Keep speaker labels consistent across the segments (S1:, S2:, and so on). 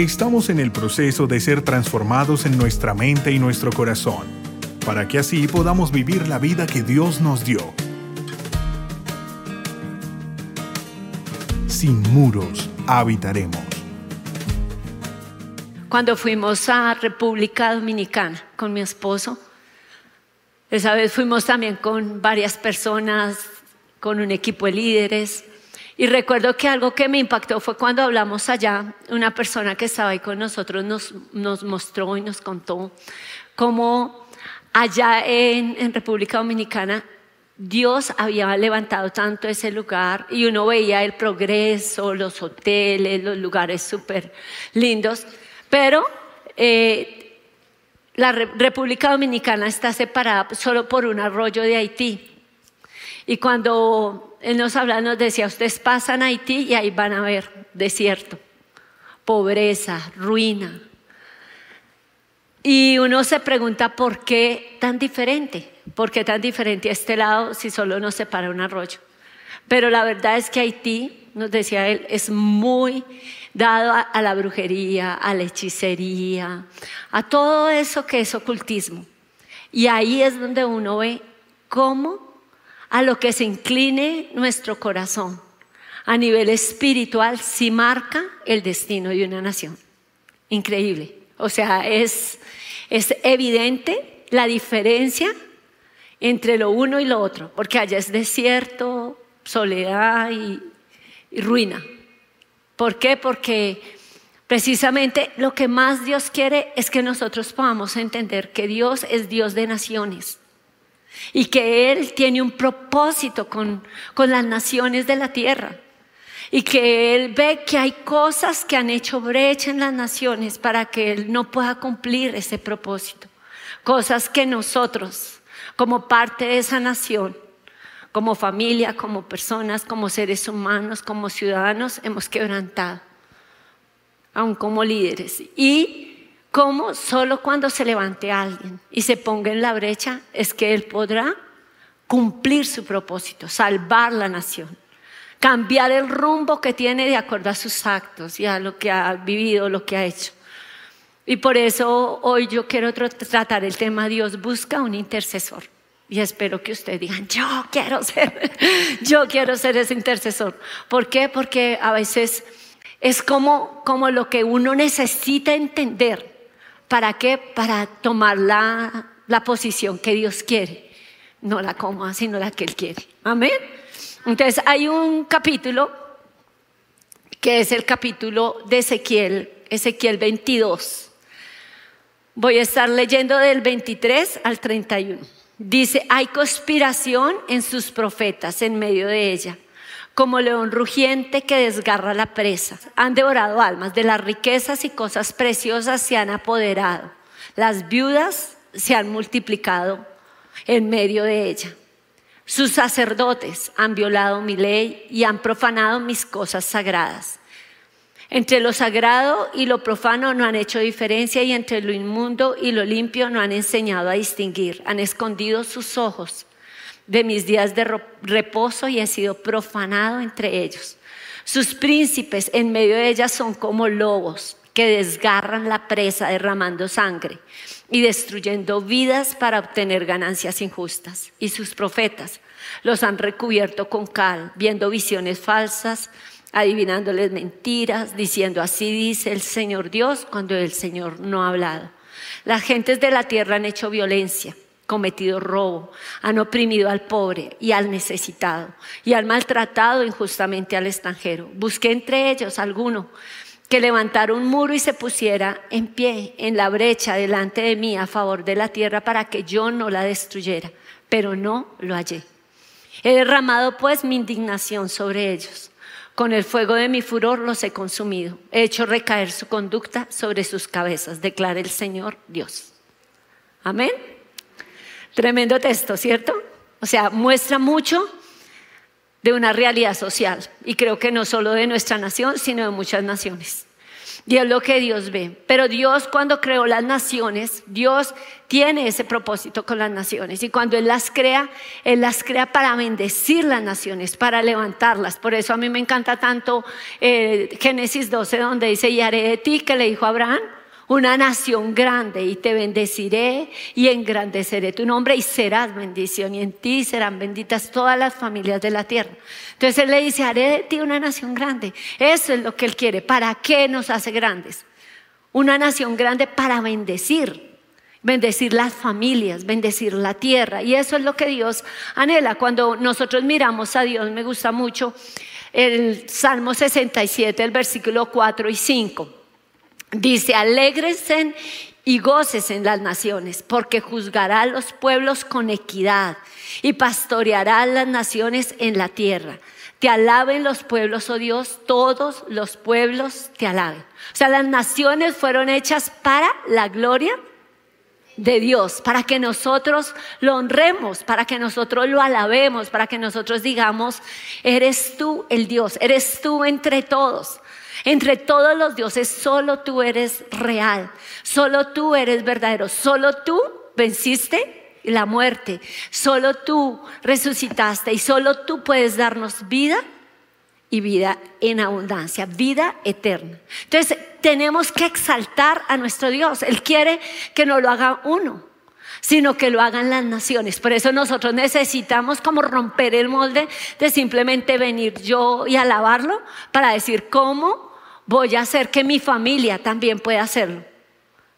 S1: Estamos en el proceso de ser transformados en nuestra mente y nuestro corazón, para que así podamos vivir la vida que Dios nos dio. Sin muros habitaremos.
S2: Cuando fuimos a República Dominicana con mi esposo, esa vez fuimos también con varias personas, con un equipo de líderes. Y recuerdo que algo que me impactó fue cuando hablamos allá, una persona que estaba ahí con nosotros nos, mostró y nos contó cómo allá en, en República Dominicana Dios había levantado tanto ese lugar y uno veía el progreso, los hoteles, los lugares súper lindos, pero eh, la República Dominicana está separada solo por un arroyo de Haití. Y cuando él nos hablaba, nos decía, ustedes pasan a Haití y ahí van a ver desierto, pobreza, ruina. Y uno se pregunta, ¿por qué tan diferente? ¿Por qué tan diferente a este lado si solo nos separa un arroyo? Pero la verdad es que Haití, nos decía él, es muy dado a, la brujería, a la hechicería, a todo eso que es ocultismo. Y ahí es donde uno ve cómo a lo que se incline nuestro corazón a nivel espiritual sí marca el destino de una nación. Increíble. O sea, es, es evidente la diferencia entre lo uno y lo otro, porque allá es desierto, soledad y ruina. ¿Por qué? Porque precisamente lo que más Dios quiere es que nosotros podamos entender que Dios es Dios de naciones y que Él tiene un propósito con, con las naciones de la tierra y que Él ve que hay cosas que han hecho brecha en las naciones para que Él no pueda cumplir ese propósito. Cosas que nosotros, como parte de esa nación, como familia, como personas, como seres humanos, como ciudadanos, hemos quebrantado, aún como líderes. Y como solo cuando se levante alguien y se ponga en la brecha es que Él podrá cumplir su propósito, salvar la nación, cambiar el rumbo que tiene de acuerdo a sus actos y a lo que ha vivido, lo que ha hecho. Y por eso hoy yo quiero tratar el tema Dios busca un intercesor. Y espero que ustedes digan, yo quiero ser, yo quiero ser ese intercesor. ¿Por qué? Porque a veces es como, como lo que uno necesita entender. ¿Para qué? Para tomar la, la posición que Dios quiere. No la cómoda, sino la que Él quiere. Amén. Entonces hay un capítulo que es el capítulo de Ezequiel, Ezequiel 22. Voy a estar leyendo del 23 al 31. Dice, hay conspiración en sus profetas en medio de ella, como león rugiente que desgarra la presa. Han devorado almas, de las riquezas y cosas preciosas se han apoderado. Las viudas se han multiplicado en medio de ella. Sus sacerdotes han violado mi ley y han profanado mis cosas sagradas. Entre lo sagrado y lo profano no han hecho diferencia y entre lo inmundo y lo limpio no han enseñado a distinguir. Han escondido sus ojos de mis días de reposo y he sido profanado entre ellos. Sus príncipes en medio de ellas son como lobos que desgarran la presa derramando sangre y destruyendo vidas para obtener ganancias injustas. Y sus profetas los han recubierto con cal, viendo visiones falsas adivinándoles mentiras, diciendo así dice el Señor Dios cuando el Señor no ha hablado. Las gentes de la tierra han hecho violencia, cometido robo, han oprimido al pobre y al necesitado y han maltratado injustamente al extranjero. Busqué entre ellos alguno que levantara un muro y se pusiera en pie en la brecha delante de mí a favor de la tierra para que yo no la destruyera, pero no lo hallé. He derramado pues mi indignación sobre ellos con el fuego de mi furor los he consumido. He hecho recaer su conducta sobre sus cabezas, declara el Señor Dios. Amén. Tremendo texto, ¿cierto? O sea, muestra mucho de una realidad social y creo que no solo de nuestra nación, sino de muchas naciones. Y es lo que Dios ve. Pero Dios cuando creó las naciones, Dios tiene ese propósito con las naciones. Y cuando Él las crea, Él las crea para bendecir las naciones, para levantarlas. Por eso a mí me encanta tanto eh, Génesis 12, donde dice, y haré de ti, que le dijo Abraham, una nación grande y te bendeciré y engrandeceré tu nombre y serás bendición y en ti serán benditas todas las familias de la tierra. Entonces él le dice, haré de ti una nación grande. Eso es lo que él quiere. ¿Para qué nos hace grandes? Una nación grande para bendecir. Bendecir las familias, bendecir la tierra. Y eso es lo que Dios anhela. Cuando nosotros miramos a Dios, me gusta mucho el Salmo 67, el versículo 4 y 5. Dice, alégrense y goces en las naciones, porque juzgará a los pueblos con equidad y pastoreará las naciones en la tierra. Te alaben los pueblos, oh Dios, todos los pueblos te alaben. O sea, las naciones fueron hechas para la gloria de Dios, para que nosotros lo honremos, para que nosotros lo alabemos, para que nosotros digamos, eres tú el Dios, eres tú entre todos. Entre todos los dioses, solo tú eres real, solo tú eres verdadero, solo tú venciste la muerte, solo tú resucitaste y solo tú puedes darnos vida y vida en abundancia, vida eterna. Entonces tenemos que exaltar a nuestro Dios. Él quiere que no lo haga uno, sino que lo hagan las naciones. Por eso nosotros necesitamos como romper el molde de simplemente venir yo y alabarlo para decir cómo voy a hacer que mi familia también pueda hacerlo.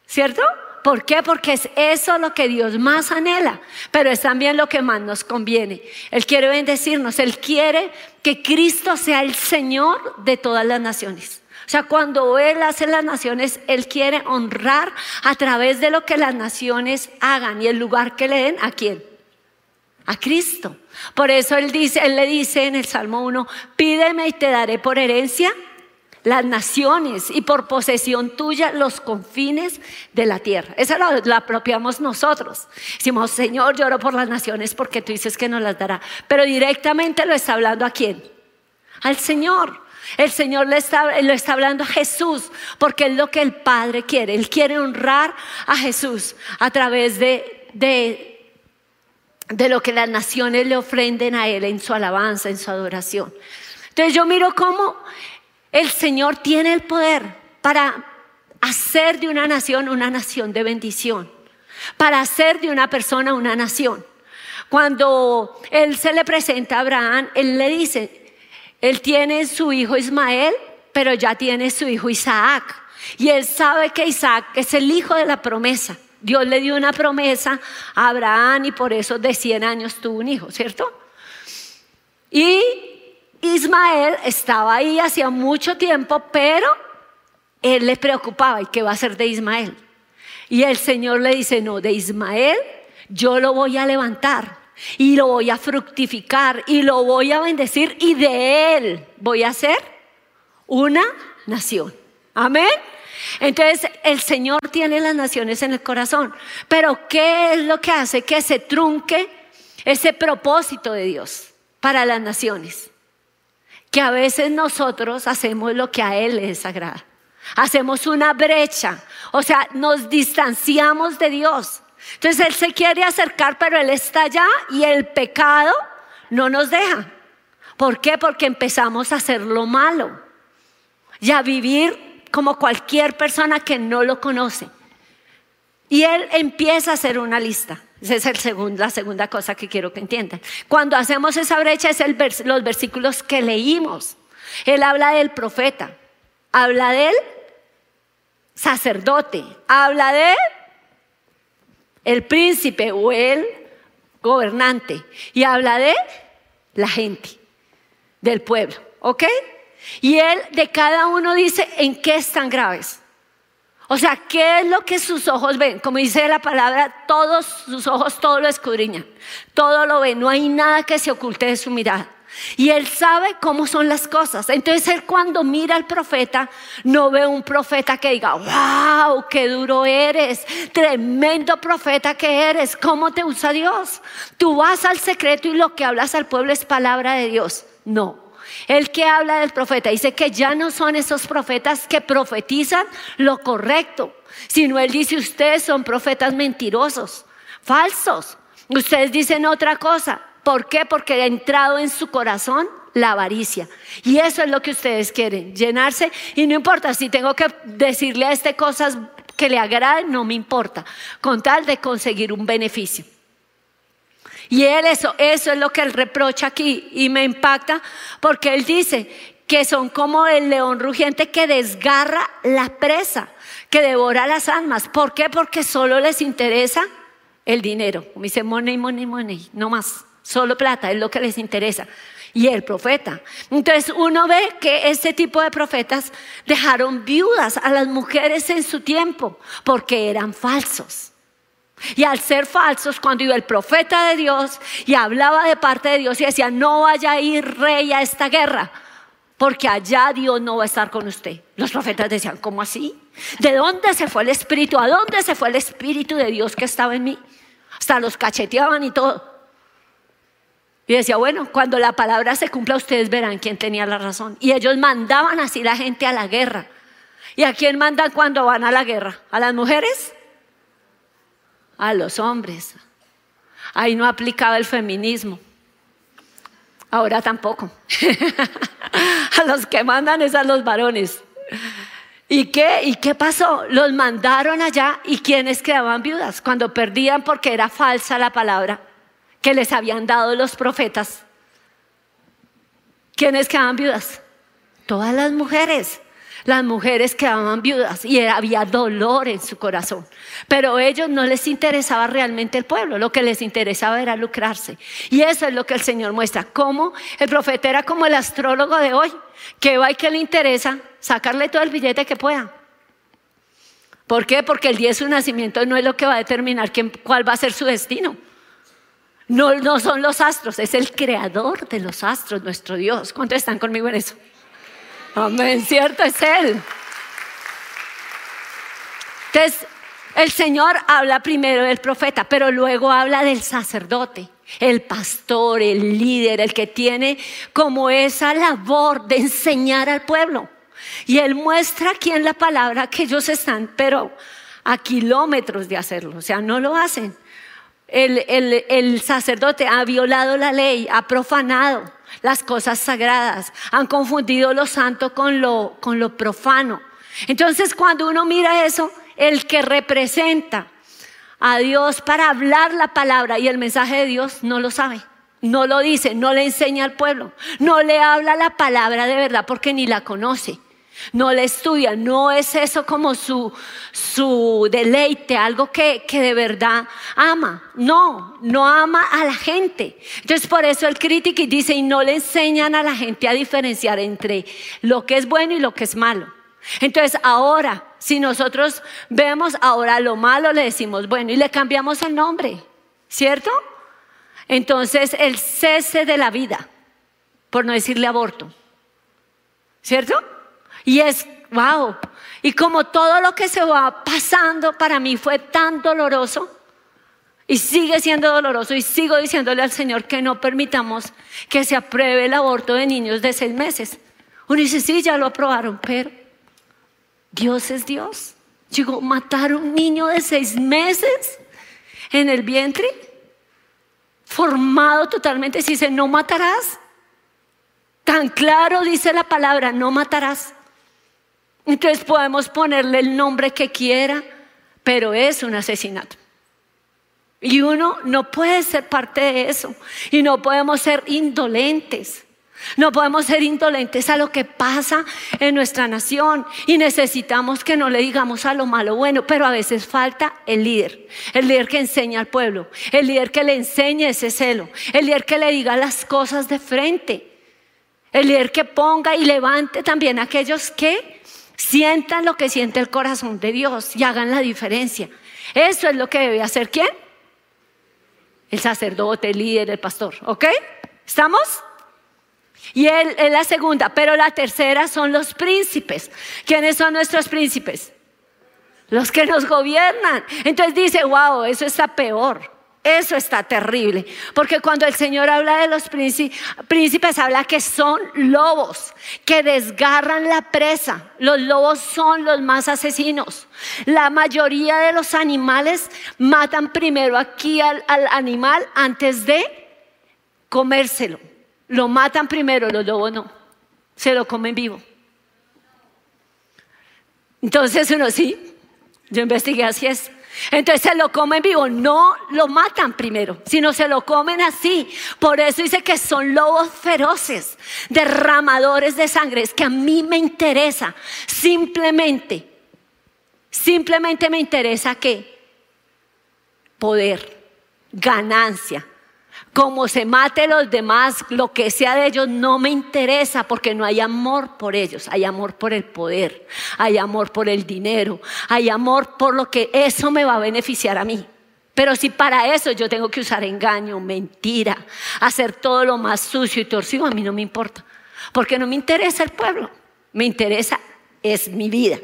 S2: ¿Cierto? ¿Por qué? Porque es eso lo que Dios más anhela, pero es también lo que más nos conviene. Él quiere bendecirnos, Él quiere que Cristo sea el Señor de todas las naciones. O sea, cuando Él hace las naciones, Él quiere honrar a través de lo que las naciones hagan y el lugar que le den a quién? A Cristo. Por eso Él dice, Él le dice en el Salmo 1, pídeme y te daré por herencia las naciones y por posesión tuya los confines de la tierra. Esa la, apropiamos nosotros. Decimos, Señor, lloro por las naciones porque tú dices que nos las dará. Pero directamente lo está hablando a quién? Al Señor. El Señor le está, lo está hablando a Jesús porque es lo que el Padre quiere. Él quiere honrar a Jesús a través de, de, de lo que las naciones le ofrenden a Él en su alabanza, en su adoración. Entonces yo miro cómo el Señor tiene el poder para hacer de una nación una nación de bendición, para hacer de una persona una nación. Cuando Él se le presenta a Abraham, Él le dice, Él tiene su hijo Ismael, pero ya tiene su hijo Isaac. Y Él sabe que Isaac es el hijo de la promesa. Dios le dio una promesa a Abraham y por eso de 100 años tuvo un hijo, ¿cierto? Y Ismael estaba ahí hacía mucho tiempo, pero él le preocupaba, ¿y qué va a hacer de Ismael? Y el Señor le dice, no, de Ismael yo lo voy a levantar y lo voy a fructificar y lo voy a bendecir y de él voy a hacer una nación. Amén. Entonces el Señor tiene las naciones en el corazón, pero ¿qué es lo que hace que se trunque ese propósito de Dios para las naciones? Que a veces nosotros hacemos lo que a Él le desagrada. Hacemos una brecha, o sea, nos distanciamos de Dios. Entonces Él se quiere acercar, pero Él está allá y el pecado no nos deja. ¿Por qué? Porque empezamos a hacer lo malo y a vivir como cualquier persona que no lo conoce. Y Él empieza a hacer una lista. Esa es la segunda cosa que quiero que entiendan. Cuando hacemos esa brecha es los versículos que leímos. Él habla del profeta, habla del sacerdote, habla de el príncipe o el gobernante y habla de la gente, del pueblo, ¿ok? Y él de cada uno dice en qué están graves. O sea, ¿qué es lo que sus ojos ven? Como dice la palabra, todos sus ojos todo lo escudriñan, todo lo ven, no hay nada que se oculte de su mirada. Y él sabe cómo son las cosas. Entonces él cuando mira al profeta, no ve un profeta que diga, wow, qué duro eres, tremendo profeta que eres, ¿cómo te usa Dios? Tú vas al secreto y lo que hablas al pueblo es palabra de Dios. No, El que habla del profeta dice que ya no son esos profetas que profetizan lo correcto, sino él dice ustedes son profetas mentirosos, falsos. Ustedes dicen otra cosa. ¿Por qué? Porque ha entrado en su corazón la avaricia. Y eso es lo que ustedes quieren, llenarse. Y no importa si tengo que decirle a este cosas que le agraden, no me importa, con tal de conseguir un beneficio. Y él eso, eso es lo que él reprocha aquí y me impacta porque él dice que son como el león rugiente que desgarra la presa, que devora las almas. ¿Por qué? Porque solo les interesa el dinero. Me dice money, money, money, no más. Solo plata es lo que les interesa. Y el profeta. Entonces uno ve que este tipo de profetas dejaron viudas a las mujeres en su tiempo porque eran falsos. Y al ser falsos, cuando iba el profeta de Dios y hablaba de parte de Dios y decía, no vaya a ir rey a esta guerra, porque allá Dios no va a estar con usted. Los profetas decían, ¿cómo así? ¿De dónde se fue el Espíritu? ¿A dónde se fue el Espíritu de Dios que estaba en mí? Hasta los cacheteaban y todo. Y decía, bueno, cuando la palabra se cumpla, ustedes verán quién tenía la razón. Y ellos mandaban así la gente a la guerra. ¿Y a quién mandan cuando van a la guerra? ¿A las mujeres? A los hombres. Ahí no aplicaba el feminismo. Ahora tampoco. a los que mandan es a los varones. ¿Y qué? ¿Y qué pasó? Los mandaron allá y quienes quedaban viudas cuando perdían porque era falsa la palabra que les habían dado los profetas. ¿Quiénes quedaban viudas? Todas las mujeres. Las mujeres quedaban viudas y había dolor en su corazón. Pero a ellos no les interesaba realmente el pueblo, lo que les interesaba era lucrarse. Y eso es lo que el Señor muestra. Cómo el profeta era como el astrólogo de hoy, que va y que le interesa sacarle todo el billete que pueda. ¿Por qué? Porque el día de su nacimiento no es lo que va a determinar quién, cuál va a ser su destino. No, no son los astros, es el creador de los astros, nuestro Dios. ¿Cuántos están conmigo en eso? Amén, cierto es Él. Entonces, el Señor habla primero del profeta, pero luego habla del sacerdote, el pastor, el líder, el que tiene como esa labor de enseñar al pueblo. Y Él muestra aquí en la palabra que ellos están, pero a kilómetros de hacerlo, o sea, no lo hacen el, sacerdote ha violado la ley, ha profanado las cosas sagradas, han confundido lo santo con lo, con lo profano. Entonces cuando uno mira eso, el que representa a Dios para hablar la palabra y el mensaje de Dios no lo sabe. No lo dice, no le enseña al pueblo, no le habla la palabra de verdad porque ni la conoce no le estudia, no es eso como su, su deleite, algo que, que, de verdad ama. No, no ama a la gente. Entonces por eso el crítico dice, y no le enseñan a la gente a diferenciar entre lo que es bueno y lo que es malo. Entonces ahora, si nosotros vemos ahora lo malo, le decimos bueno y le cambiamos el nombre, ¿cierto? Entonces el cese de la vida, por no decirle aborto, ¿cierto? Y es, wow. Y como todo lo que se va pasando para mí fue tan doloroso, y sigue siendo doloroso, y sigo diciéndole al Señor que no permitamos que se apruebe el aborto de niños de seis meses. Uno dice, sí, ya lo aprobaron, pero Dios es Dios. Llegó matar a un niño de seis meses en el vientre, formado totalmente. Si dice, no matarás. Tan claro dice la palabra, no matarás. Entonces podemos ponerle el nombre que quiera, pero es un asesinato. Y uno no puede ser parte de eso. Y no podemos ser indolentes. No podemos ser indolentes a lo que pasa en nuestra nación y necesitamos que no le digamos a lo malo bueno, pero a veces falta el líder, el líder que enseña al pueblo, el líder que le enseñe ese celo, el líder que le diga las cosas de frente, el líder que ponga y levante también a aquellos que Sientan lo que siente el corazón de Dios y hagan la diferencia. Eso es lo que debe hacer quién? El sacerdote, el líder, el pastor. ¿Ok? ¿Estamos? Y él es la segunda, pero la tercera son los príncipes. ¿Quiénes son nuestros príncipes? Los que nos gobiernan. Entonces dice, wow, eso está peor. Eso está terrible, porque cuando el Señor habla de los príncipes, habla que son lobos, que desgarran la presa. Los lobos son los más asesinos. La mayoría de los animales matan primero aquí al, al animal antes de comérselo. Lo matan primero, los lobos no. Se lo comen vivo. Entonces uno sí, yo investigué así es. Entonces se lo comen vivo, no lo matan primero, sino se lo comen así. Por eso dice que son lobos feroces, derramadores de sangre. Es que a mí me interesa simplemente, simplemente me interesa que poder, ganancia, como se mate los demás, lo que sea de ellos no me interesa porque no hay amor por ellos, hay amor por el poder, hay amor por el dinero, hay amor por lo que eso me va a beneficiar a mí. Pero si para eso yo tengo que usar engaño, mentira, hacer todo lo más sucio y torcido, a mí no me importa. Porque no me interesa el pueblo, me interesa es mi vida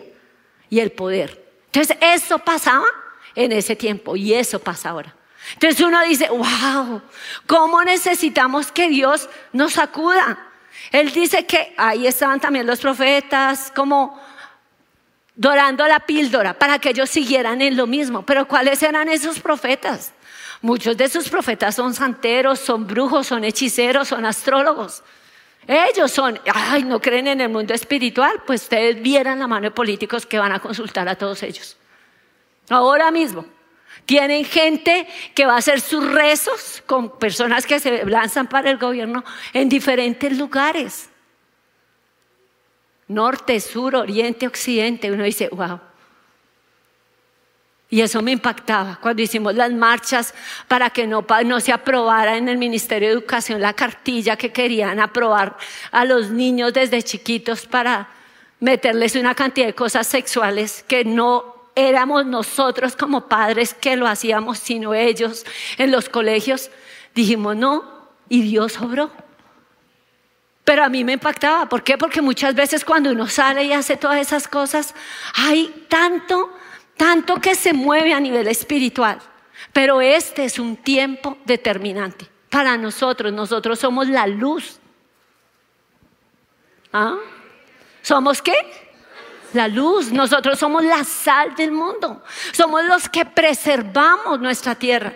S2: y el poder. Entonces eso pasaba en ese tiempo y eso pasa ahora. Entonces uno dice, wow, ¿cómo necesitamos que Dios nos sacuda? Él dice que ahí estaban también los profetas como dorando la píldora para que ellos siguieran en lo mismo. Pero ¿cuáles eran esos profetas? Muchos de esos profetas son santeros, son brujos, son hechiceros, son astrólogos. Ellos son, ay, no creen en el mundo espiritual, pues ustedes vieran la mano de políticos que van a consultar a todos ellos. Ahora mismo. Tienen gente que va a hacer sus rezos con personas que se lanzan para el gobierno en diferentes lugares. Norte, sur, oriente, occidente. Uno dice, wow. Y eso me impactaba cuando hicimos las marchas para que no, se aprobara en el Ministerio de Educación la cartilla que querían aprobar a los niños desde chiquitos para meterles una cantidad de cosas sexuales que no éramos nosotros como padres que lo hacíamos, sino ellos en los colegios, dijimos no, y Dios obró. Pero a mí me impactaba. ¿Por qué? Porque muchas veces cuando uno sale y hace todas esas cosas, hay tanto, tanto que se mueve a nivel espiritual. Pero este es un tiempo determinante para nosotros. Nosotros somos la luz. ¿Ah? ¿Somos qué? La luz, nosotros somos la sal del mundo, somos los que preservamos nuestra tierra.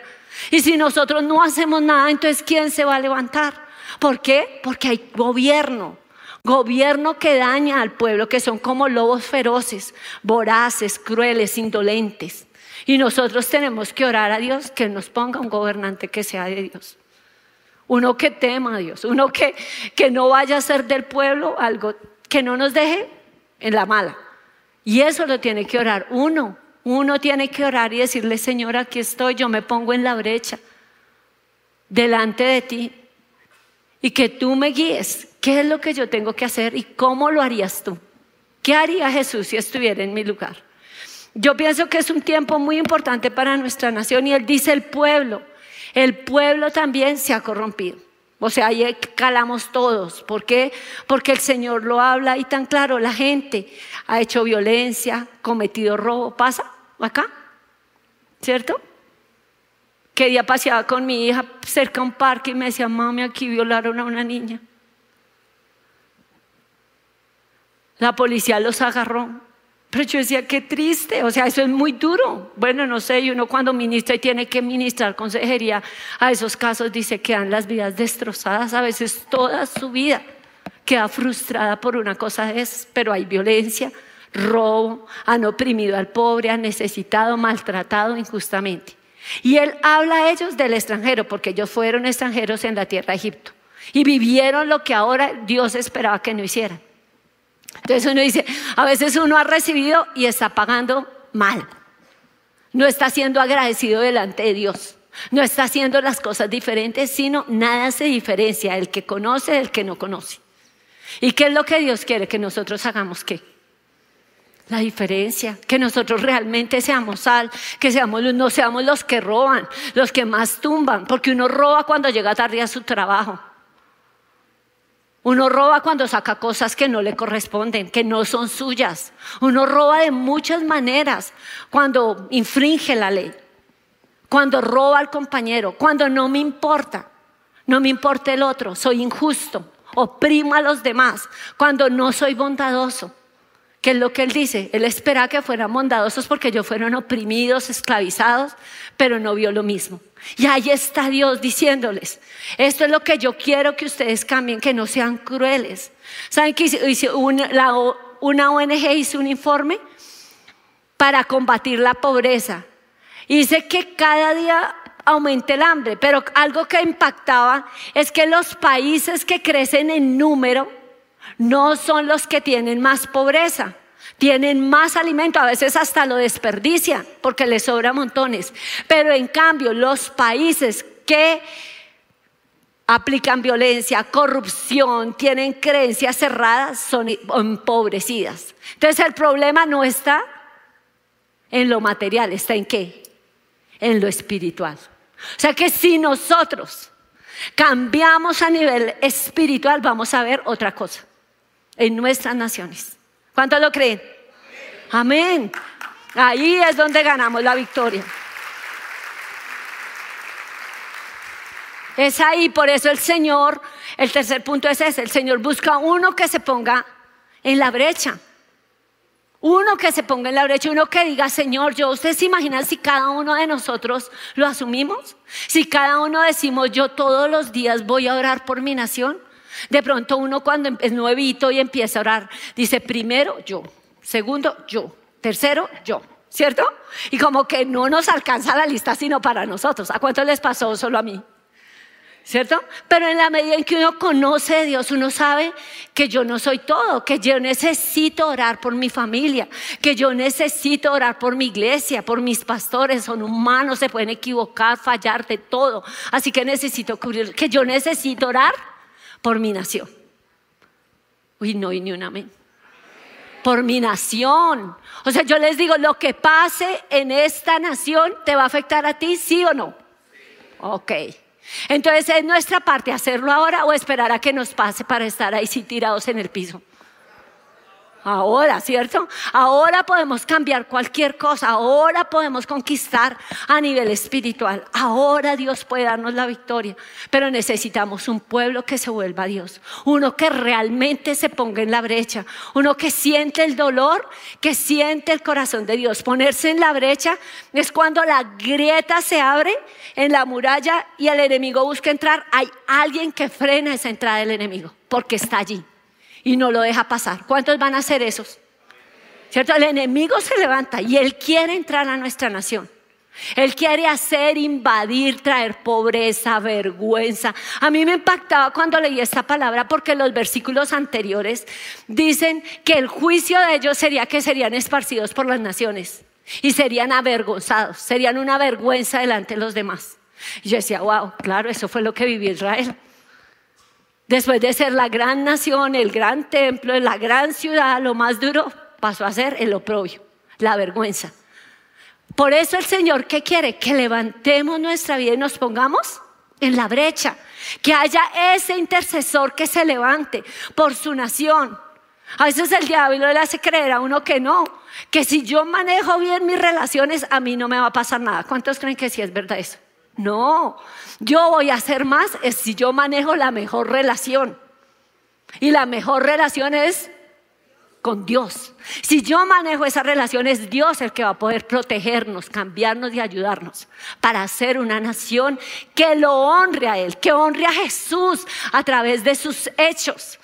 S2: Y si nosotros no hacemos nada, entonces ¿quién se va a levantar? ¿Por qué? Porque hay gobierno, gobierno que daña al pueblo, que son como lobos feroces, voraces, crueles, indolentes. Y nosotros tenemos que orar a Dios que nos ponga un gobernante que sea de Dios. Uno que tema a Dios, uno que, que no vaya a ser del pueblo algo que no nos deje en la mala. Y eso lo tiene que orar uno. Uno tiene que orar y decirle, Señor, aquí estoy, yo me pongo en la brecha delante de ti y que tú me guíes. ¿Qué es lo que yo tengo que hacer y cómo lo harías tú? ¿Qué haría Jesús si estuviera en mi lugar? Yo pienso que es un tiempo muy importante para nuestra nación y él dice el pueblo. El pueblo también se ha corrompido. O sea, ahí calamos todos. ¿Por qué? Porque el Señor lo habla y tan claro, la gente ha hecho violencia, cometido robo. ¿Pasa acá? ¿Cierto? Que día paseaba con mi hija cerca a un parque y me decía, mami, aquí violaron a una niña. La policía los agarró. Pero yo decía, qué triste, o sea, eso es muy duro. Bueno, no sé, y uno cuando ministra y tiene que ministrar consejería a esos casos, dice que dan las vidas destrozadas, a veces toda su vida queda frustrada por una cosa de esas, pero hay violencia, robo, han oprimido al pobre, han necesitado, maltratado injustamente. Y él habla a ellos del extranjero, porque ellos fueron extranjeros en la tierra de Egipto y vivieron lo que ahora Dios esperaba que no hicieran. Entonces uno dice, a veces uno ha recibido y está pagando mal. No está siendo agradecido delante de Dios. No está haciendo las cosas diferentes, sino nada se diferencia el que conoce del que no conoce. ¿Y qué es lo que Dios quiere? Que nosotros hagamos qué? La diferencia, que nosotros realmente seamos sal, que seamos, no seamos los que roban, los que más tumban, porque uno roba cuando llega tarde a su trabajo. Uno roba cuando saca cosas que no le corresponden, que no son suyas. Uno roba de muchas maneras cuando infringe la ley. cuando roba al compañero, cuando no me importa, no me importa el otro, soy injusto, oprimo a los demás, cuando no soy bondadoso. ¿Qué es lo que él dice? Él espera que fueran bondadosos porque ellos fueron oprimidos, esclavizados, pero no vio lo mismo. Y ahí está Dios diciéndoles, esto es lo que yo quiero que ustedes cambien, que no sean crueles. ¿Saben que una ONG hizo un informe para combatir la pobreza? Y dice que cada día aumente el hambre, pero algo que impactaba es que los países que crecen en número no son los que tienen más pobreza. Tienen más alimento, a veces hasta lo desperdician porque les sobra montones. Pero en cambio, los países que aplican violencia, corrupción, tienen creencias cerradas, son empobrecidas. Entonces el problema no está en lo material, está en qué? En lo espiritual. O sea que si nosotros cambiamos a nivel espiritual, vamos a ver otra cosa en nuestras naciones. ¿Cuántos lo creen? Amén. Ahí es donde ganamos la victoria. Es ahí, por eso el Señor, el tercer punto es ese, el Señor busca uno que se ponga en la brecha. Uno que se ponga en la brecha, uno que diga, Señor, yo, ¿ustedes se imaginan si cada uno de nosotros lo asumimos? Si cada uno decimos, yo todos los días voy a orar por mi nación. De pronto uno cuando es nuevito y empieza a orar, dice, primero yo, segundo yo, tercero yo, ¿cierto? Y como que no nos alcanza la lista sino para nosotros. ¿A cuánto les pasó solo a mí? ¿Cierto? Pero en la medida en que uno conoce a Dios, uno sabe que yo no soy todo, que yo necesito orar por mi familia, que yo necesito orar por mi iglesia, por mis pastores, son humanos, se pueden equivocar, fallar de todo. Así que necesito cubrir, que yo necesito orar por mi nación. Uy, no, y ni un amén. Por mi nación. O sea, yo les digo, lo que pase en esta nación te va a afectar a ti, sí o no. Ok. Entonces es nuestra parte hacerlo ahora o esperar a que nos pase para estar ahí sí tirados en el piso. Ahora, ¿cierto? Ahora podemos cambiar cualquier cosa, ahora podemos conquistar a nivel espiritual, ahora Dios puede darnos la victoria, pero necesitamos un pueblo que se vuelva a Dios, uno que realmente se ponga en la brecha, uno que siente el dolor, que siente el corazón de Dios. Ponerse en la brecha es cuando la grieta se abre en la muralla y el enemigo busca entrar, hay alguien que frena esa entrada del enemigo, porque está allí y no lo deja pasar. ¿Cuántos van a ser esos? ¿Cierto? El enemigo se levanta y él quiere entrar a nuestra nación. Él quiere hacer, invadir, traer pobreza, vergüenza. A mí me impactaba cuando leí esta palabra porque los versículos anteriores dicen que el juicio de ellos sería que serían esparcidos por las naciones y serían avergonzados, serían una vergüenza delante de los demás. Y yo decía, wow, claro, eso fue lo que vivió Israel. Después de ser la gran nación, el gran templo, la gran ciudad, lo más duro pasó a ser el oprobio, la vergüenza. Por eso el Señor, ¿qué quiere? Que levantemos nuestra vida y nos pongamos en la brecha. Que haya ese intercesor que se levante por su nación. A veces el diablo le hace creer a uno que no, que si yo manejo bien mis relaciones, a mí no me va a pasar nada. ¿Cuántos creen que sí es verdad eso? No, yo voy a hacer más si yo manejo la mejor relación. Y la mejor relación es con Dios. Si yo manejo esa relación, es Dios el que va a poder protegernos, cambiarnos y ayudarnos para ser una nación que lo honre a Él, que honre a Jesús a través de sus hechos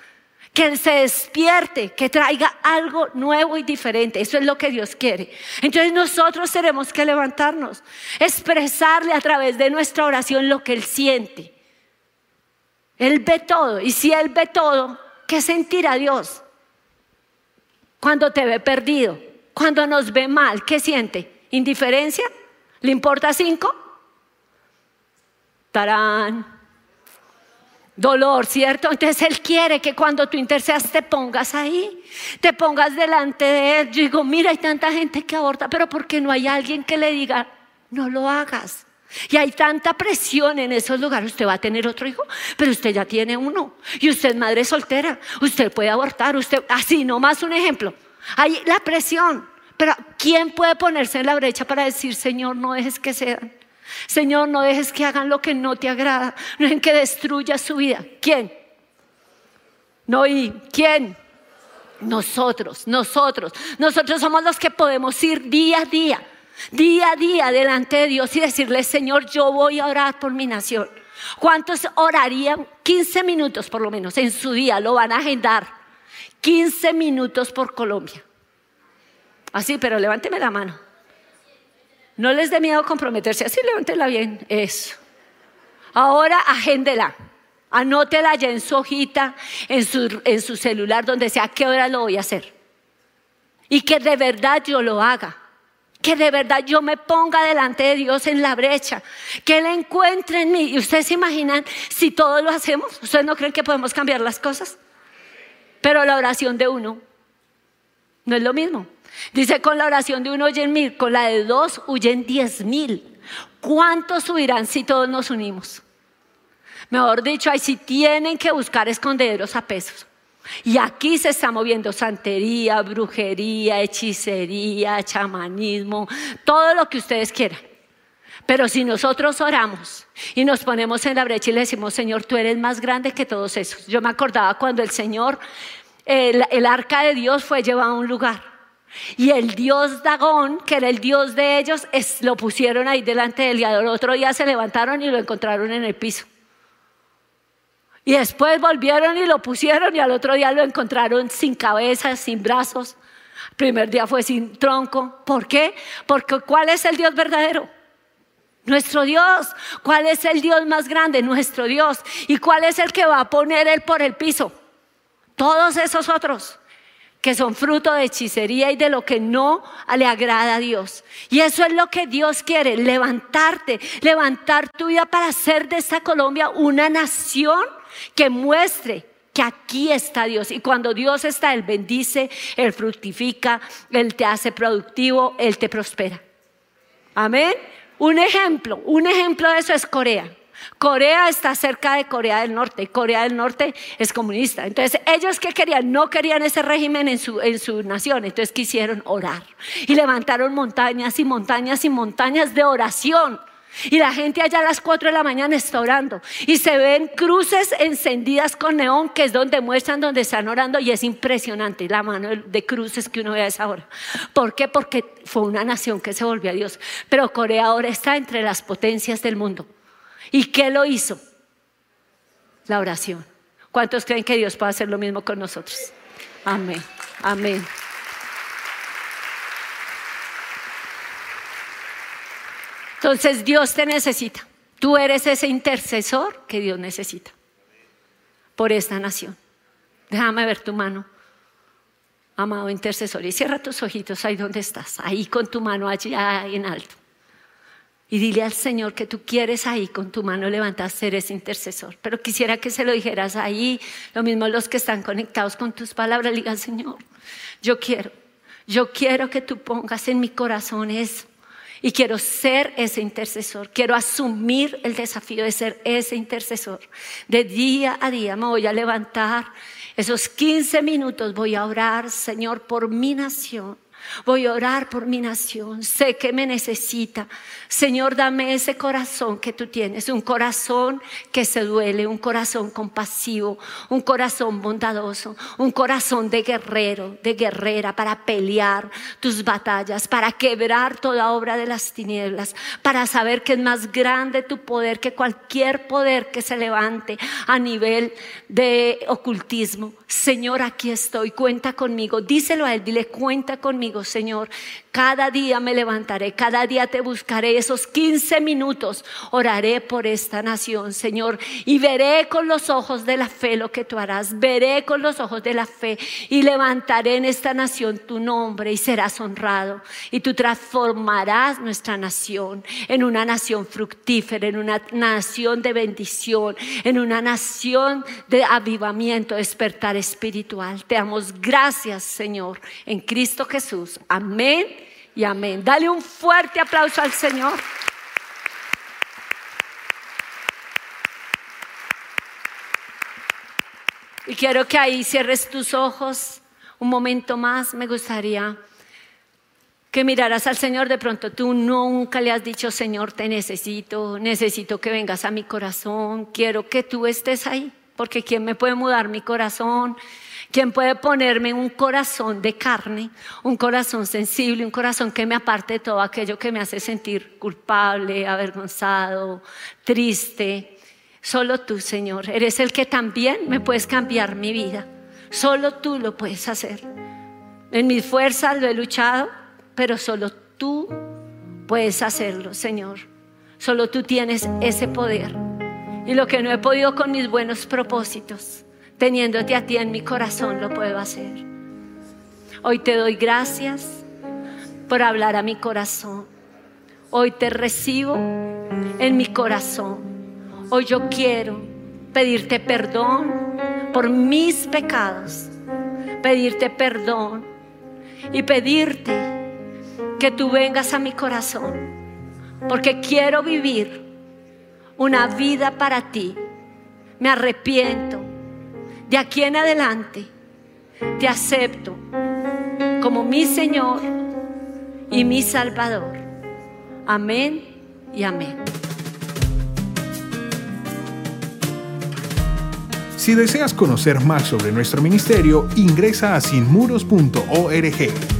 S2: que se despierte, que traiga algo nuevo y diferente. Eso es lo que Dios quiere. Entonces nosotros tenemos que levantarnos, expresarle a través de nuestra oración lo que Él siente. Él ve todo y si Él ve todo, ¿qué sentirá Dios? Cuando te ve perdido, cuando nos ve mal, ¿qué siente? ¿Indiferencia? ¿Le importa cinco? Tarán dolor, ¿cierto? Entonces Él quiere que cuando tú intercedas te pongas ahí, te pongas delante de Él. Yo digo, mira, hay tanta gente que aborta, pero ¿por qué no hay alguien que le diga, no lo hagas? Y hay tanta presión en esos lugares. Usted va a tener otro hijo, pero usted ya tiene uno. Y usted es madre soltera. Usted puede abortar. Usted, así, nomás un ejemplo. Hay la presión. Pero ¿quién puede ponerse en la brecha para decir, Señor, no dejes que sean? Señor, no dejes que hagan lo que no te agrada, no dejen que destruya su vida. ¿Quién? No, ¿y quién? Nosotros, nosotros. Nosotros somos los que podemos ir día a día, día a día delante de Dios y decirle, Señor, yo voy a orar por mi nación. ¿Cuántos orarían 15 minutos por lo menos en su día? Lo van a agendar. 15 minutos por Colombia. Así, pero levánteme la mano. No les dé miedo comprometerse. Así, levántela bien. Eso. Ahora agéndela. Anótela ya en su hojita, en su, en su celular, donde sea, qué hora lo voy a hacer. Y que de verdad yo lo haga. Que de verdad yo me ponga delante de Dios en la brecha. Que Él encuentre en mí. ¿Y ustedes se imaginan si todos lo hacemos? ¿Ustedes no creen que podemos cambiar las cosas? Pero la oración de uno no es lo mismo. Dice, con la oración de uno oyen mil, con la de dos huyen diez mil. ¿Cuántos subirán si todos nos unimos? Mejor dicho, ahí sí tienen que buscar escondederos a pesos. Y aquí se está moviendo santería, brujería, hechicería, chamanismo, todo lo que ustedes quieran. Pero si nosotros oramos y nos ponemos en la brecha y le decimos, Señor, tú eres más grande que todos esos. Yo me acordaba cuando el Señor, el arca de Dios fue llevado a un lugar. Y el dios Dagón, que era el dios de ellos, lo pusieron ahí delante del día. El otro día se levantaron y lo encontraron en el piso. Y después volvieron y lo pusieron y al otro día lo encontraron sin cabeza, sin brazos. Primer día fue sin tronco. ¿Por qué? Porque ¿cuál es el Dios verdadero? Nuestro Dios. ¿Cuál es el Dios más grande? Nuestro Dios. ¿Y cuál es el que va a poner él por el piso? Todos esos otros que son fruto de hechicería y de lo que no le agrada a Dios. Y eso es lo que Dios quiere, levantarte, levantar tu vida para hacer de esta Colombia una nación que muestre que aquí está Dios. Y cuando Dios está, Él bendice, Él fructifica, Él te hace productivo, Él te prospera. Amén. Un ejemplo, un ejemplo de eso es Corea. Corea está cerca de Corea del Norte. Corea del Norte es comunista. Entonces, ellos que querían, no querían ese régimen en su, en su nación. Entonces quisieron orar. Y levantaron montañas y montañas y montañas de oración. Y la gente allá a las 4 de la mañana está orando. Y se ven cruces encendidas con neón, que es donde muestran donde están orando. Y es impresionante la mano de cruces que uno ve a esa hora. ¿Por qué? Porque fue una nación que se volvió a Dios. Pero Corea ahora está entre las potencias del mundo. ¿Y qué lo hizo? La oración. ¿Cuántos creen que Dios puede hacer lo mismo con nosotros? Amén. Amén. Entonces Dios te necesita. Tú eres ese intercesor que Dios necesita por esta nación. Déjame ver tu mano, amado intercesor, y cierra tus ojitos ahí donde estás, ahí con tu mano allá en alto. Y dile al Señor que tú quieres ahí con tu mano levantada ser ese intercesor. Pero quisiera que se lo dijeras ahí, lo mismo los que están conectados con tus palabras, digan, Señor, yo quiero, yo quiero que tú pongas en mi corazón eso. Y quiero ser ese intercesor, quiero asumir el desafío de ser ese intercesor. De día a día me voy a levantar, esos 15 minutos voy a orar, Señor, por mi nación Voy a orar por mi nación. Sé que me necesita. Señor, dame ese corazón que tú tienes. Un corazón que se duele, un corazón compasivo, un corazón bondadoso, un corazón de guerrero, de guerrera para pelear tus batallas, para quebrar toda obra de las tinieblas, para saber que es más grande tu poder que cualquier poder que se levante a nivel de ocultismo. Señor, aquí estoy. Cuenta conmigo. Díselo a él. Dile, cuenta conmigo Señor. Cada día me levantaré, cada día te buscaré. Esos 15 minutos oraré por esta nación, Señor. Y veré con los ojos de la fe lo que tú harás. Veré con los ojos de la fe y levantaré en esta nación tu nombre y serás honrado. Y tú transformarás nuestra nación en una nación fructífera, en una nación de bendición, en una nación de avivamiento, despertar espiritual. Te damos gracias, Señor, en Cristo Jesús. Amén y amén. Dale un fuerte aplauso al Señor. Y quiero que ahí cierres tus ojos un momento más. Me gustaría que mirarás al Señor, de pronto tú nunca le has dicho, Señor, te necesito, necesito que vengas a mi corazón, quiero que tú estés ahí, porque ¿quién me puede mudar mi corazón? ¿Quién puede ponerme un corazón de carne, un corazón sensible, un corazón que me aparte de todo aquello que me hace sentir culpable, avergonzado, triste? Solo tú, Señor, eres el que también me puedes cambiar mi vida. Solo tú lo puedes hacer. En mis fuerzas lo he luchado, pero solo tú puedes hacerlo, Señor. Solo tú tienes ese poder. Y lo que no he podido con mis buenos propósitos, teniéndote a ti en mi corazón, lo puedo hacer. Hoy te doy gracias por hablar a mi corazón. Hoy te recibo en mi corazón. Hoy yo quiero pedirte perdón por mis pecados, pedirte perdón y pedirte que tú vengas a mi corazón, porque quiero vivir una vida para ti. Me arrepiento. De aquí en adelante te acepto como mi Señor y mi Salvador. Amén y amén.
S1: Si deseas conocer más sobre nuestro ministerio, ingresa a sinmuros.org